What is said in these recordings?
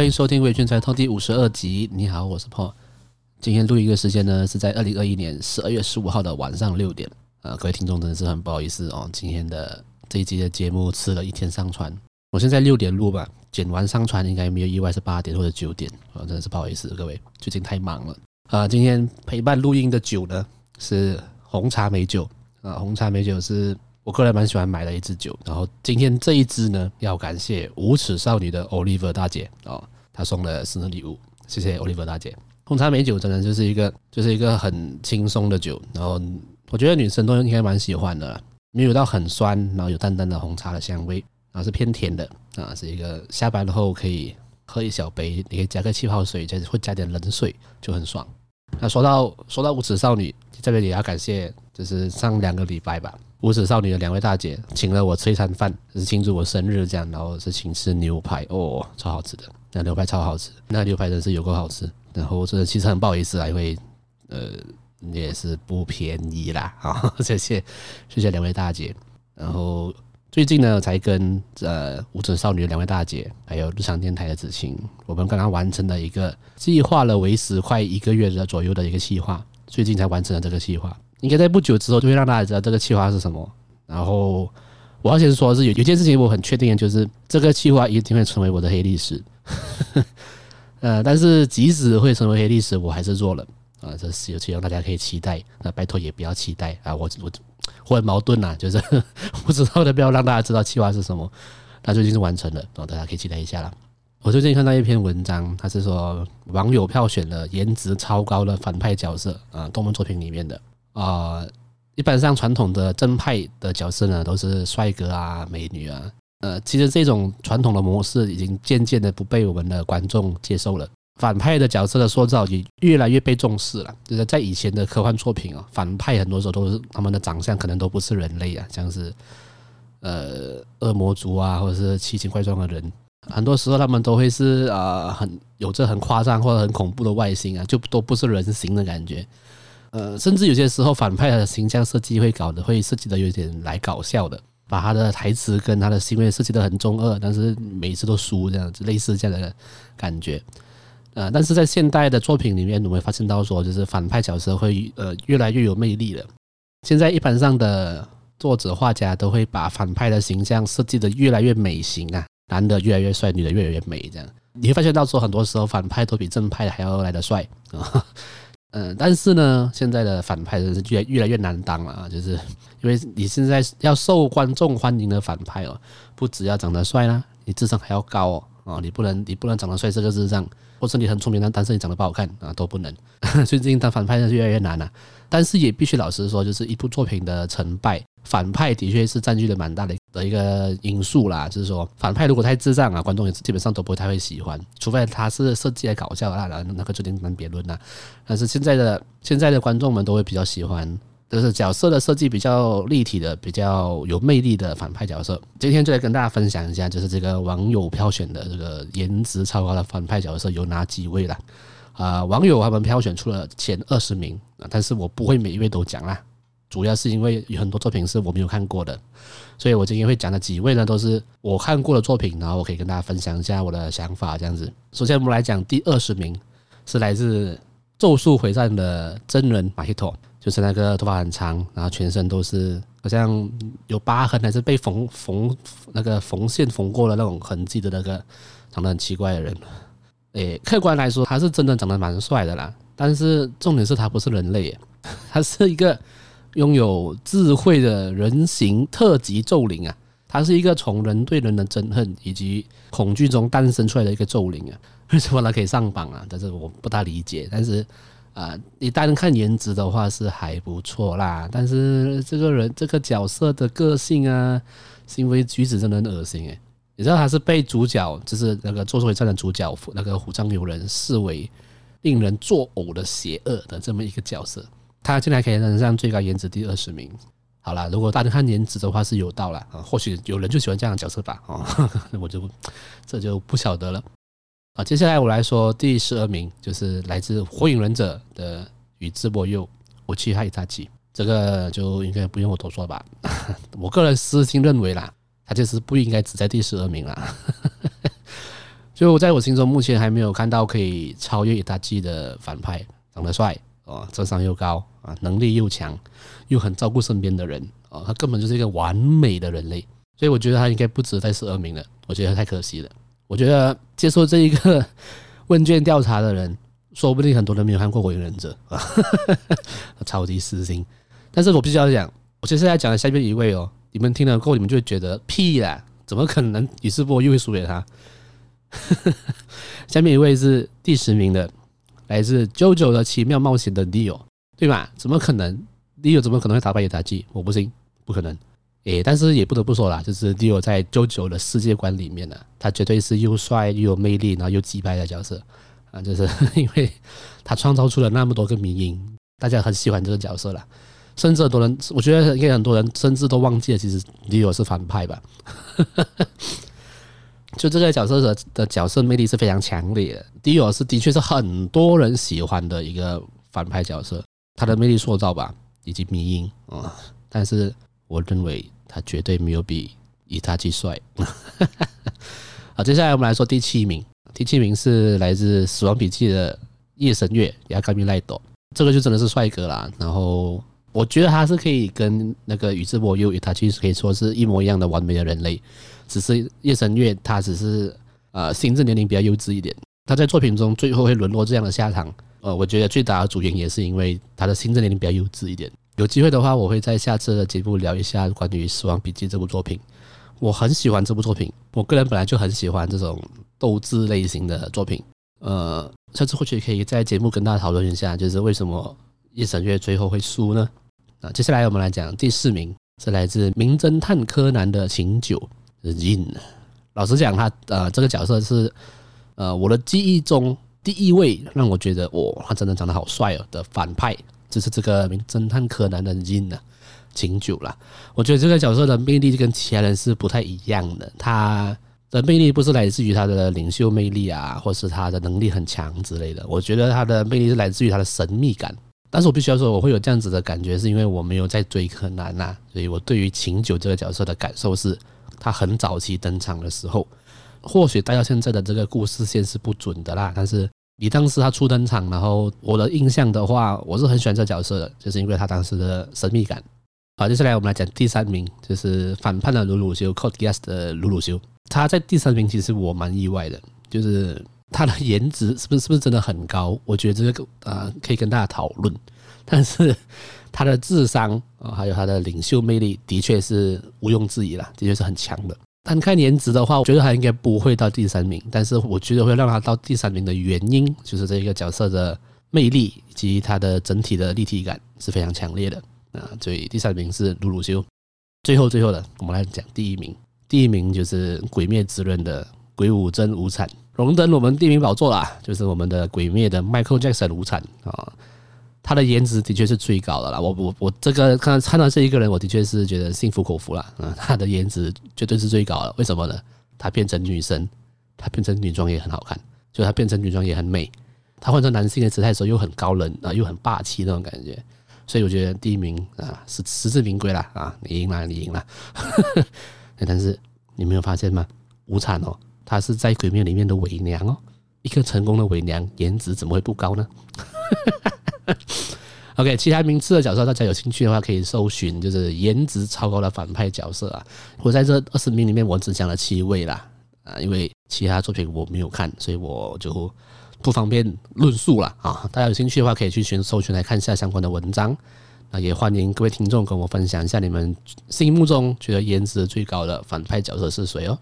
欢迎收听《微醺宅 Talk》第五十二集。你好，我是 Paul。今天录音的时间呢是在二零二一年十二月十五号的晚上六点。呃，各位听众真的是很不好意思哦，今天的这一集的节目迟了一天上传。我现在六点录吧，剪完上传应该没有意外是八点或者九点。啊，真的是不好意思，各位最近太忙了。啊，今天陪伴录音的酒呢是红茶美酒。啊，红茶美酒是。我个人蛮喜欢买的一支酒，然后今天这一支呢，要感谢无耻少女的 Oliver 大姐哦，她送了生日礼物，谢谢 Oliver 大姐。红茶美酒真的就是一个就是一个很轻松的酒，然后我觉得女生都应该蛮喜欢的，没有到很酸，然后有淡淡的红茶的香味，然后是偏甜的啊，是一个下班后可以喝一小杯，你可以加个气泡水，再会加点冷水就很爽。那说到说到无耻少女，这边也要感谢，就是上两个礼拜吧。无耻少女的两位大姐请了我吃一餐饭，是庆祝我生日这样，然后是请吃牛排哦，超好吃的，那牛排超好吃，那牛排真是有够好吃。然后真的其实很不好意思啊，因为呃也是不便宜啦啊，谢谢谢谢两位大姐。然后最近呢，才跟呃无耻少女的两位大姐，还有日常电台的子晴，我们刚刚完成了一个计划了为时快一个月的左右的一个计划，最近才完成了这个计划。应该在不久之后就会让大家知道这个计划是什么。然后我要先说的是有有件事情我很确定，就是这个计划一定会成为我的黑历史。呃，但是即使会成为黑历史，我还是做了啊。这是希望大家可以期待，那拜托也不要期待啊。我我我很矛盾呐，就是不知道的不要让大家知道计划是什么。它最近是完成了，然后大家可以期待一下啦。我最近看到一篇文章，他是说网友票选了颜值超高的反派角色啊，动漫作品里面的。啊、一般上传统的正派的角色呢，都是帅哥啊、美女啊。呃，其实这种传统的模式已经渐渐的不被我们的观众接受了。反派的角色的塑造也越来越被重视了。就是在以前的科幻作品啊，反派很多时候都是他们的长相可能都不是人类啊，像是呃恶魔族啊，或者是奇形怪状的人。很多时候他们都会是啊、很有着很夸张或者很恐怖的外形啊，就都不是人形的感觉。呃，甚至有些时候反派的形象设计会搞得会设计的有点来搞笑的，把他的台词跟他的行为设计的很中二，但是每次都输这样子，类似这样的感觉。呃，但是在现代的作品里面，我们会发现到说，就是反派角色会呃越来越有魅力了。现在一般上的作者画家都会把反派的形象设计的越来越美型啊，男的越来越帅，女的越来越美，这样你会发现到说，很多时候反派都比正派还要来得帅啊。嗯，但是呢，现在的反派人是越越来越难当了啊！就是因为你现在要受观众欢迎的反派哦，不只要长得帅啦，你智商还要高哦啊！你不能你不能长得帅这个智商，或者你很聪明，但但是你长得不好看啊，都不能。最近当反派是越来越难了，但是也必须老实说，就是一部作品的成败。反派的确是占据了蛮大的的一个因素啦，就是说反派如果太智障啊，观众也基本上都不会太会喜欢，除非他是设计来搞笑啊，那那个就另当别论啦。但是现在的现在的观众们都会比较喜欢，就是角色的设计比较立体的、比较有魅力的反派角色。今天就来跟大家分享一下，就是这个网友票选的这个颜值超高的反派角色有哪几位啦？啊，网友他们票选出了前二十名啊，但是我不会每一位都讲啦。主要是因为有很多作品是我没有看过的，所以我今天会讲的几位呢，都是我看过的作品，然后我可以跟大家分享一下我的想法，这样子。首先我们来讲第二十名，是来自《咒术回战》的真人马希托，就是那个头发很长，然后全身都是好像有疤痕，还是被缝缝那个缝线缝过的那种痕迹的那个长得很奇怪的人。诶，客观来说，他是真的长得蛮帅的啦，但是重点是他不是人类，他是一个。拥有智慧的人形特级咒灵啊，它是一个从人对人的憎恨以及恐惧中诞生出来的一个咒灵啊。为什么它可以上榜啊？但是我不大理解。但是啊，你单看颜值的话是还不错啦。但是这个人这个角色的个性啊，行为举止真的很恶心诶。你知道他是被主角，就是那个《咒术回战》的主角那个虎杖悠仁视为令人作呕的邪恶的这么一个角色。他竟然可以登上最高颜值第二十名。好了，如果大家看颜值的话是有道了啊，或许有人就喜欢这样的角色吧啊，我就这就不晓得了啊。接下来我来说第十二名，就是来自《火影忍者》的宇智波鼬武器海伊达奇，这个就应该不用我多说吧。我个人私心认为啦，他就是不应该只在第十二名啦。就在我心中，目前还没有看到可以超越伊达基的反派，长得帅哦，智商又高啊，能力又强，又很照顾身边的人哦，他根本就是一个完美的人类，所以我觉得他应该不止在十二名了，我觉得太可惜了。我觉得接受这一个问卷调查的人，说不定很多人没有看过《火影忍者》啊，超级私心。但是我必须要讲，我接下来讲的下面一位哦，你们听了过后，你们就会觉得屁啦，怎么可能宇智波又会输给他？下面一位是第十名的，来自《JoJo 的奇妙冒险》的 Dio，对吧？怎么可能？Dio 怎么可能会打败伊达基？我不信，不可能。诶，但是也不得不说啦，就是 Dio 在 JoJo 的世界观里面呢，他绝对是又帅又有魅力，然后又击败的角色啊！就是 因为他创造出了那么多个迷因，大家很喜欢这个角色啦。甚至很多人，我觉得应该很多人甚至都忘记了，其实 Dio 是反派吧。就这个角色的的角色魅力是非常强烈的，Dio 是的确是很多人喜欢的一个反派角色，他的魅力塑造吧，以及迷因啊，但是我认为他绝对没有比伊达基帅。好，接下来我们来说第七名，第七名是来自《死亡笔记》的夜神月亚伽米赖斗，这个就真的是帅哥啦。然后我觉得他是可以跟那个宇智波鼬伊达基可以说是一模一样的完美的人类。只是夜神月，他只是呃心智年龄比较幼稚一点。他在作品中最后会沦落这样的下场，呃，我觉得最大的主因也是因为他的心智年龄比较幼稚一点。有机会的话，我会在下次的节目聊一下关于《死亡笔记》这部作品。我很喜欢这部作品，我个人本来就很喜欢这种斗智类型的作品。呃，下次或许可以在节目跟大家讨论一下，就是为什么夜神月最后会输呢？啊，接下来我们来讲第四名，是来自《名侦探柯南》的琴酒。Jin，老实讲，他呃这个角色是呃我的记忆中第一位让我觉得哇，他真的长得好帅哦的反派，就是这个名侦探柯南的 Jin 呢，琴酒啦。我觉得这个角色的魅力跟其他人是不太一样的，他的魅力不是来自于他的领袖魅力啊，或是他的能力很强之类的。我觉得他的魅力是来自于他的神秘感。但是我必须要说，我会有这样子的感觉，是因为我没有在追柯南呐，所以我对于琴酒这个角色的感受是。他很早期登场的时候，或许带到现在的这个故事线是不准的啦。但是你当时他初登场，然后我的印象的话，我是很喜欢这角色的，就是因为他当时的神秘感。好，接下来我们来讲第三名，就是反叛的鲁鲁修 c o d Geass 的鲁鲁修。他在第三名，其实我蛮意外的，就是他的颜值是不是是不是真的很高？我觉得这个啊可以跟大家讨论，但是。他的智商啊，还有他的领袖魅力，的确是毋庸置疑啦，的确是很强的。单看颜值的话，我觉得他应该不会到第三名。但是我觉得会让他到第三名的原因，就是这个角色的魅力以及他的整体的立体感是非常强烈的啊。所以第三名是鲁鲁修。最后最后的，我们来讲第一名。第一名就是《鬼灭之刃》的鬼舞真无惨，荣登我们第一名宝座啦，就是我们的《鬼灭》的 Michael Jackson 无惨啊。他的颜值的确是最高的啦，我我我这个看看到这一个人，我的确是觉得心服口服了。嗯，他的颜值绝对是最高的，为什么呢？他变成女生，他变成女装也很好看，就他变成女装也很美。他换成男性的姿态的时候又很高冷啊，又很霸气那种感觉。所以我觉得第一名啊，是实至名归了啊，你赢了，你赢了。但是你没有发现吗？无惨哦，他是在鬼灭里面的伪娘哦，一个成功的伪娘，颜值怎么会不高呢？OK，其他名次的角色，大家有兴趣的话可以搜寻，就是颜值超高的反派角色啊。我在这二十名里面，我只讲了七位啦，啊，因为其他作品我没有看，所以我就不方便论述了啊。大家有兴趣的话，可以去寻搜寻来看一下相关的文章。那也欢迎各位听众跟我分享一下你们心目中觉得颜值最高的反派角色是谁哦。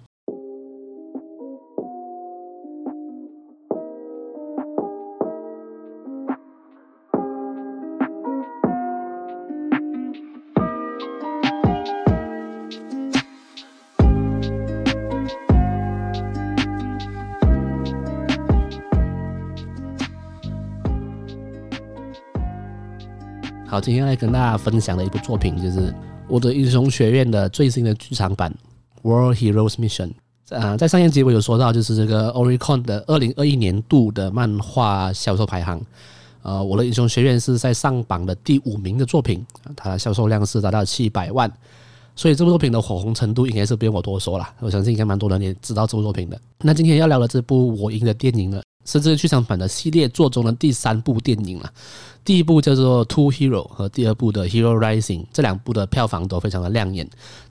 好，今天来跟大家分享的一部作品，就是我的英雄学院的最新的剧场版《World Heroes Mission》。啊，在上一集我有说到，就是这个 Oricon 的二零二一年度的漫画销售排行。呃，我的英雄学院是在上榜的第五名的作品，它的销售量是达到七百万。所以这部作品的火红程度应该是不用我多说了。我相信应该蛮多人也知道这部作品的。那今天要聊的这部《我赢》的电影呢，是这个剧场版的系列作中的第三部电影了。第一部叫做《Two Hero》和第二部的《Hero Rising》，这两部的票房都非常的亮眼。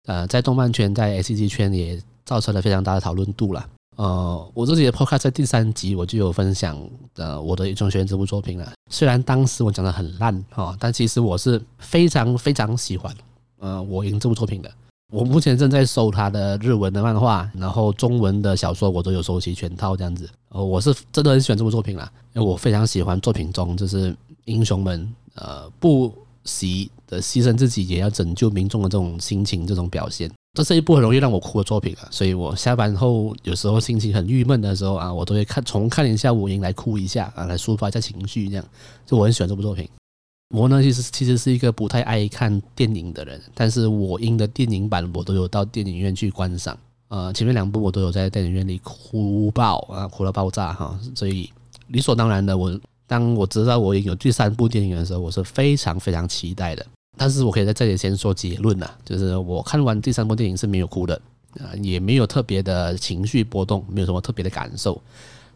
呃，在动漫圈、在 ACG 圈也造成了非常大的讨论度了。呃，我自己的 Podcast 在第三集我就有分享呃我的《一中学》这部作品了。虽然当时我讲的很烂哈，但其实我是非常非常喜欢。呃，我赢这部作品的，我目前正在收他的日文的漫画，然后中文的小说我都有收齐全套这样子。呃，我是真的很喜欢这部作品啦，因为我非常喜欢作品中就是英雄们呃不惜的牺牲自己也要拯救民众的这种心情，这种表现。这是一部很容易让我哭的作品啊，所以我下班后有时候心情很郁闷的时候啊，我都会看重看一下《我赢》来哭一下啊，来抒发一下情绪这样。就我很喜欢这部作品。我呢，其实其实是一个不太爱看电影的人，但是我赢的电影版我都有到电影院去观赏，呃，前面两部我都有在电影院里哭爆啊，哭到爆炸哈，所以理所当然的，我当我知道我赢有第三部电影的时候，我是非常非常期待的。但是我可以在这里先说结论呐，就是我看完第三部电影是没有哭的，啊，也没有特别的情绪波动，没有什么特别的感受，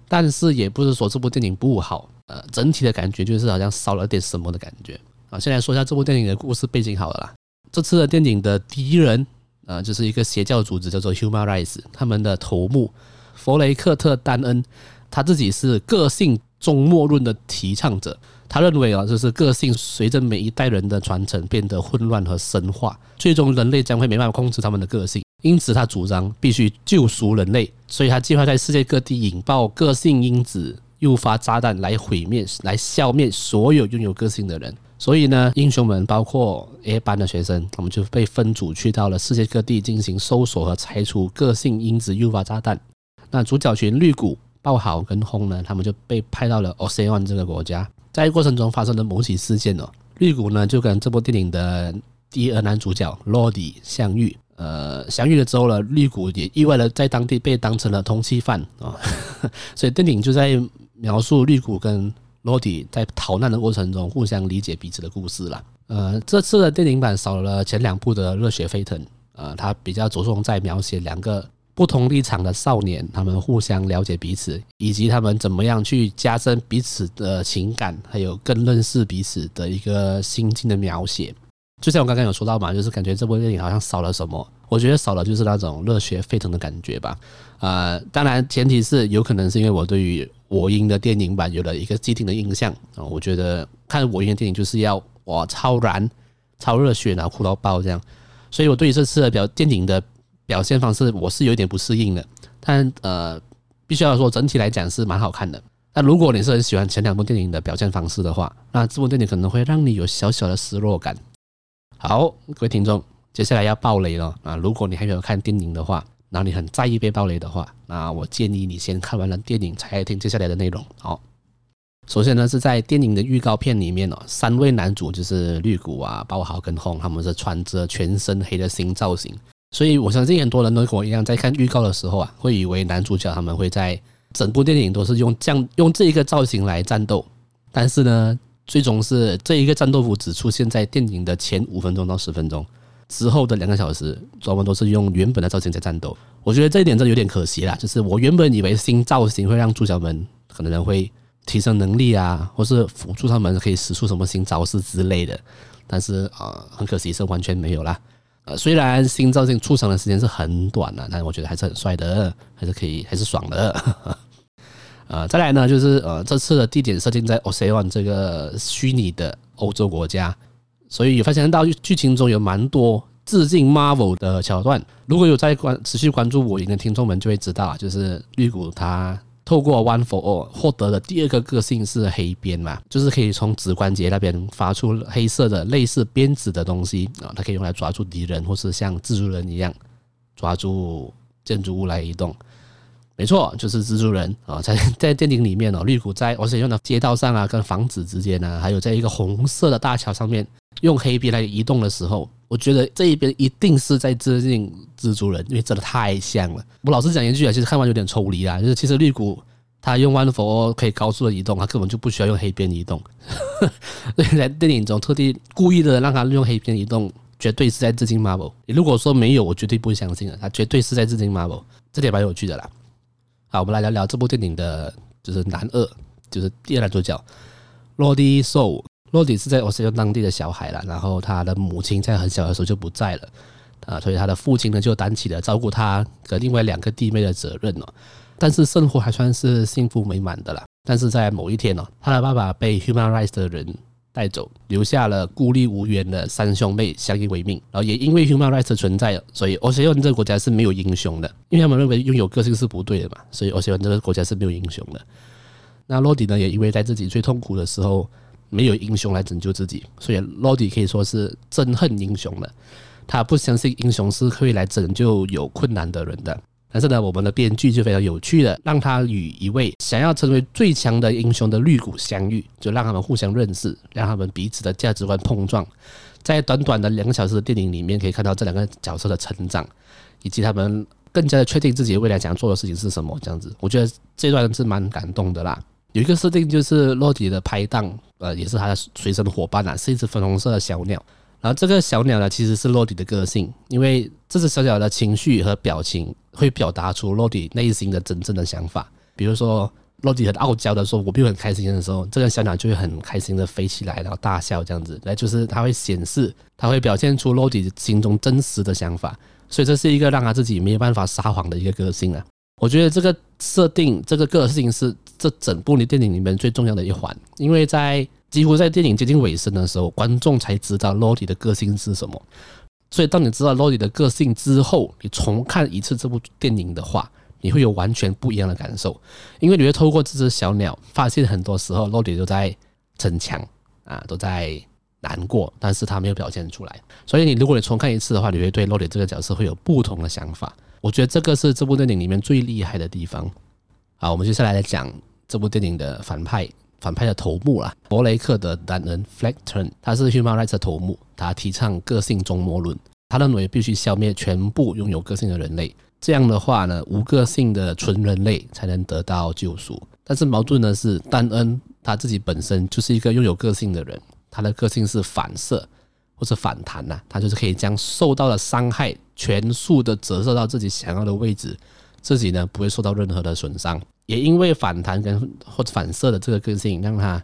但是也不是说这部电影不好。呃，整体的感觉就是好像少了点什么的感觉啊。先来说一下这部电影的故事背景好了啦。这次的电影的敌人啊，就是一个邪教组织叫做 Human Rise，他们的头目弗雷克特丹恩，他自己是个性终末论的提倡者。他认为啊，就是个性随着每一代人的传承变得混乱和深化，最终人类将会没办法控制他们的个性。因此，他主张必须救赎人类，所以他计划在世界各地引爆个性因子。诱发炸弹来毁灭、来消灭所有拥有个性的人。所以呢，英雄们包括 A 班的学生，他们就被分组去到了世界各地进行搜索和拆除个性因子诱发炸弹。那主角群绿谷、爆豪跟轰呢，他们就被派到了 Ocean 这个国家。在过程中发生了某起事件哦，绿谷呢就跟这部电影的第二男主角 Lodi 相遇。呃，相遇了之后呢，绿谷也意外的在当地被当成了通缉犯啊。所以电影就在。描述绿谷跟罗迪在逃难的过程中互相理解彼此的故事了。呃，这次的电影版少了前两部的热血沸腾，呃，它比较着重在描写两个不同立场的少年，他们互相了解彼此，以及他们怎么样去加深彼此的情感，还有更认识彼此的一个心境的描写。就像我刚刚有说到嘛，就是感觉这部电影好像少了什么，我觉得少了就是那种热血沸腾的感觉吧。呃，当然前提是有可能是因为我对于我赢的电影版有了一个既定的印象啊，我觉得看我赢的电影就是要哇超燃、超热血，然后哭到爆这样，所以我对于这次的表电影的表现方式我是有点不适应的。但呃，必须要说整体来讲是蛮好看的。那如果你是很喜欢前两部电影的表现方式的话，那这部电影可能会让你有小小的失落感。好，各位听众，接下来要爆雷了啊！如果你还没有看电影的话。然后你很在意被爆雷的话，那我建议你先看完了电影才听接下来的内容。好，首先呢是在电影的预告片里面哦，三位男主就是绿谷啊、爆豪跟轰，他们是穿着全身黑的新造型，所以我相信很多人都跟我一样，在看预告的时候啊，会以为男主角他们会在整部电影都是用这样用这一个造型来战斗，但是呢，最终是这一个战斗服只出现在电影的前五分钟到十分钟。之后的两个小时，专门都是用原本的造型在战斗。我觉得这一点真的有点可惜啦。就是我原本以为新造型会让主角们可能会提升能力啊，或是辅助他们可以使出什么新招式之类的。但是啊、很可惜是完全没有啦。呃，虽然新造型出场的时间是很短了，但我觉得还是很帅的，还是可以，还是爽的。呃，再来呢，就是呃，这次的地点设定在 Ocean 这个虚拟的欧洲国家。所以发现到剧情中有蛮多致敬 Marvel 的桥段。如果有在关持续关注我赢的听众们就会知道，就是绿谷他透过 One for All 获得的第二个个性是黑鞭嘛，就是可以从指关节那边发出黑色的类似鞭子的东西啊，它可以用来抓住敌人，或是像蜘蛛人一样抓住建筑物来移动。没错，就是蜘蛛人啊，在在电影里面哦，绿谷在而且用的街道上啊，跟房子之间呢，还有在一个红色的大桥上面。用黑边来移动的时候，我觉得这一边一定是在致敬蜘蛛人，因为真的太像了。我老实讲一句啊，其实看完有点抽离啊，就是其实绿谷他用 One For All 可以高速的移动，他根本就不需要用黑边移动。所以在电影中特地故意的让他用黑边移动，绝对是在致敬 Marvel。如果说没有，我绝对不会相信的。他绝对是在致敬 Marvel，这点蛮有趣的啦。好，我们来聊聊这部电影的，就是男二，就是第二男主角罗迪·洛。迪是在奥斯汀当地的小孩了，然后他的母亲在很小的时候就不在了，啊，所以他的父亲呢就担起了照顾他和另外两个弟妹的责任哦。但是生活还算是幸福美满的啦。但是在某一天哦，他的爸爸被 Human Rights 的人带走，留下了孤立无援的三兄妹相依为命。然后也因为 Human Rights 的存在，所以奥斯汀这个国家是没有英雄的，因为他们认为拥有个性是不对的嘛，所以奥斯汀这个国家是没有英雄的。那洛迪呢，也因为在自己最痛苦的时候。没有英雄来拯救自己，所以罗迪可以说是憎恨英雄的。他不相信英雄是会来拯救有困难的人的。但是呢，我们的编剧就非常有趣的，让他与一位想要成为最强的英雄的绿谷相遇，就让他们互相认识，让他们彼此的价值观碰撞。在短短的两个小时的电影里面，可以看到这两个角色的成长，以及他们更加的确定自己未来想要做的事情是什么。这样子，我觉得这段是蛮感动的啦。有一个设定就是罗迪的拍档，呃，也是他的随身伙伴啊，是一只粉红色的小鸟。然后这个小鸟呢，其实是洛迪的个性，因为这只小鸟的情绪和表情会表达出洛迪内心的真正的想法。比如说，洛迪很傲娇的说“我并不很开心”的时候，这个小鸟就会很开心的飞起来，然后大笑这样子。那就是它会显示，它会表现出洛迪心中真实的想法。所以这是一个让他自己没有办法撒谎的一个个性啊。我觉得这个设定，这个个性是这整部的电影里面最重要的一环，因为在几乎在电影接近尾声的时候，观众才知道罗迪的个性是什么。所以当你知道罗迪的个性之后，你重看一次这部电影的话，你会有完全不一样的感受，因为你会透过这只小鸟，发现很多时候罗迪都在逞强啊，都在难过，但是他没有表现出来。所以你如果你重看一次的话，你会对罗迪这个角色会有不同的想法。我觉得这个是这部电影里面最厉害的地方。好，我们接下来来讲这部电影的反派，反派的头目啦，博雷克的男人 f l e c t o n 他是 Human Rights 的头目，他提倡个性终末论，他认为必须消灭全部拥有个性的人类，这样的话呢，无个性的纯人类才能得到救赎。但是矛盾的是，丹恩他自己本身就是一个拥有个性的人，他的个性是反射。或是反弹呐，他就是可以将受到的伤害全数的折射到自己想要的位置，自己呢不会受到任何的损伤。也因为反弹跟或者反射的这个个性，让他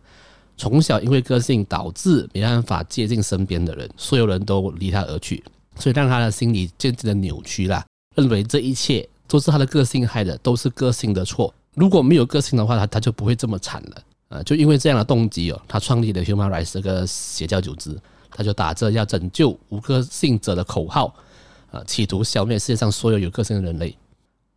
从小因为个性导致没办法接近身边的人，所有人都离他而去，所以让他的心理渐渐的扭曲了，认为这一切都是他的个性害的，都是个性的错。如果没有个性的话，他他就不会这么惨了啊！就因为这样的动机哦，他创立了 Human Rights 这个邪教组织。他就打着要拯救无个性者的口号，啊，企图消灭世界上所有有个性的人类。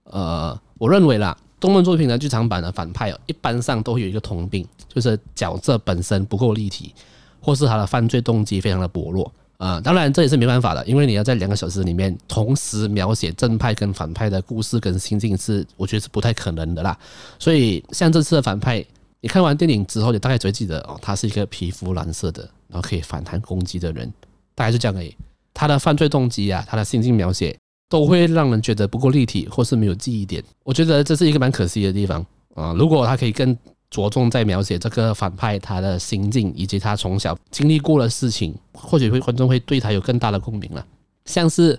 呃，我认为啦，动漫作品的剧场版的反派哦，一般上都会有一个通病，就是角色本身不够立体，或是他的犯罪动机非常的薄弱。啊，当然这也是没办法的，因为你要在两个小时里面同时描写正派跟反派的故事跟心境，是我觉得是不太可能的啦。所以像这次的反派。你看完电影之后，你大概只会记得哦，他是一个皮肤蓝色的，然后可以反弹攻击的人，大概是这样而已。他的犯罪动机啊，他的心境描写都会让人觉得不够立体，或是没有记忆点。我觉得这是一个蛮可惜的地方啊。如果他可以更着重在描写这个反派他的心境，以及他从小经历过的事情，或许会观众会对他有更大的共鸣了。像是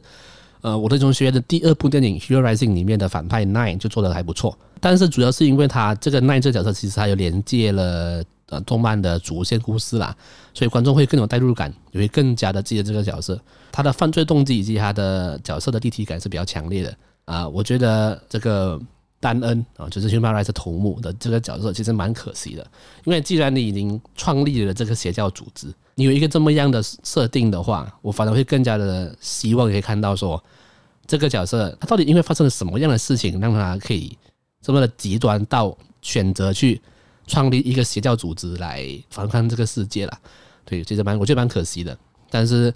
呃，我的同学的第二部电影《Hero Rising》里面的反派 Nine 就做的还不错。但是主要是因为他这个 Nine 这角色，其实他有连接了呃动漫的主线故事啦，所以观众会更有代入感，也会更加的记得这个角色。他的犯罪动机以及他的角色的立体感是比较强烈的啊。我觉得这个丹恩啊，就是 Human Rights 头目的这个角色，其实蛮可惜的。因为既然你已经创立了这个邪教组织，你有一个这么样的设定的话，我反而会更加的希望可以看到说，这个角色他到底因为发生了什么样的事情，让他可以。这么的极端到选择去创立一个邪教组织来反抗这个世界了，对，其实蛮我觉得蛮可惜的。但是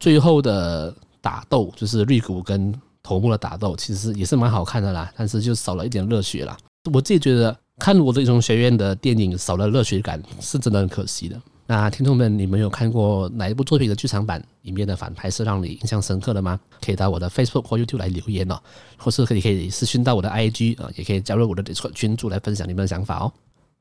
最后的打斗就是绿谷跟头目的打斗，其实也是蛮好看的啦，但是就少了一点热血啦。我自己觉得看我的英雄学院的电影少了热血感，是真的很可惜的。那听众们，你们有看过哪一部作品的剧场版里面的反派是让你印象深刻的吗？可以到我的 Facebook 或 YouTube 来留言哦，或是可以可以私讯到我的 IG 啊，也可以加入我的 Discord 群组来分享你们的想法哦。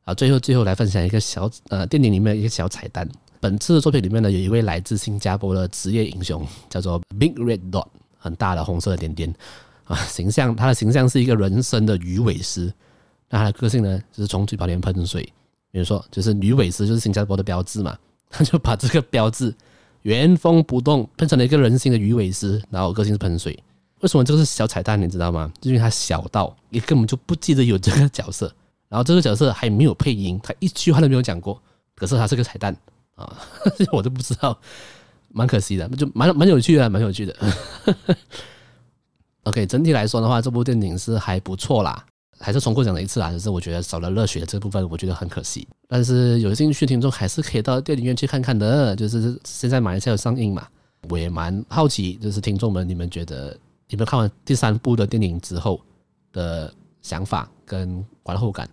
啊，最后最后来分享一个小呃电影里面的一个小彩蛋。本次的作品里面呢，有一位来自新加坡的职业英雄，叫做 Big Red Dot，很大的红色的点点啊，形象他的形象是一个人身的鱼尾狮，那他的个性呢，就是从嘴巴里面喷水，比如说就是鱼尾狮就是新加坡的标志嘛，他就把这个标志原封不动喷成了一个人形的鱼尾狮，然后个性是喷水。为什么这个是小彩蛋？你知道吗？就因为他小到你根本就不记得有这个角色，然后这个角色还没有配音，他一句话都没有讲过，可是他是个彩蛋啊，我都不知道，蛮可惜的，就蛮蛮有趣的，蛮有趣的。OK，整体来说的话，这部电影是还不错啦，还是重复讲了一次啦，只是我觉得少了热血的这部分，我觉得很可惜。但是有兴趣的听众还是可以到电影院去看看的，就是现在马来西亚有上映嘛，我也蛮好奇，就是听众们你们觉得。你们看完第三部的电影之后的想法跟观后感，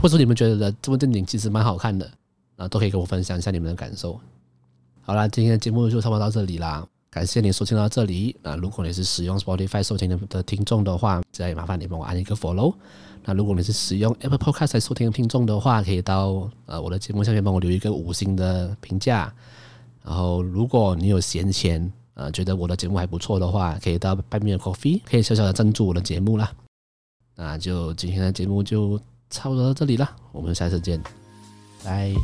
或者你们觉得这部电影其实蛮好看的，啊，都可以跟我分享一下你们的感受。好啦，今天的节目就差不多到这里啦，感谢你收听到这里。那如果你是使用 Spotify 收听的听众的话，再麻烦你帮我按一个 Follow。那如果你是使用 Apple Podcast 收听的听众的话，可以到呃我的节目下面帮我留一个五星的评价。然后如果你有闲钱。呃，觉得我的节目还不错的话，可以到 Buy Me a Coffee，可以小小的赞助我的节目啦。那就今天的节目就差不多到这里了，我们下次见，拜。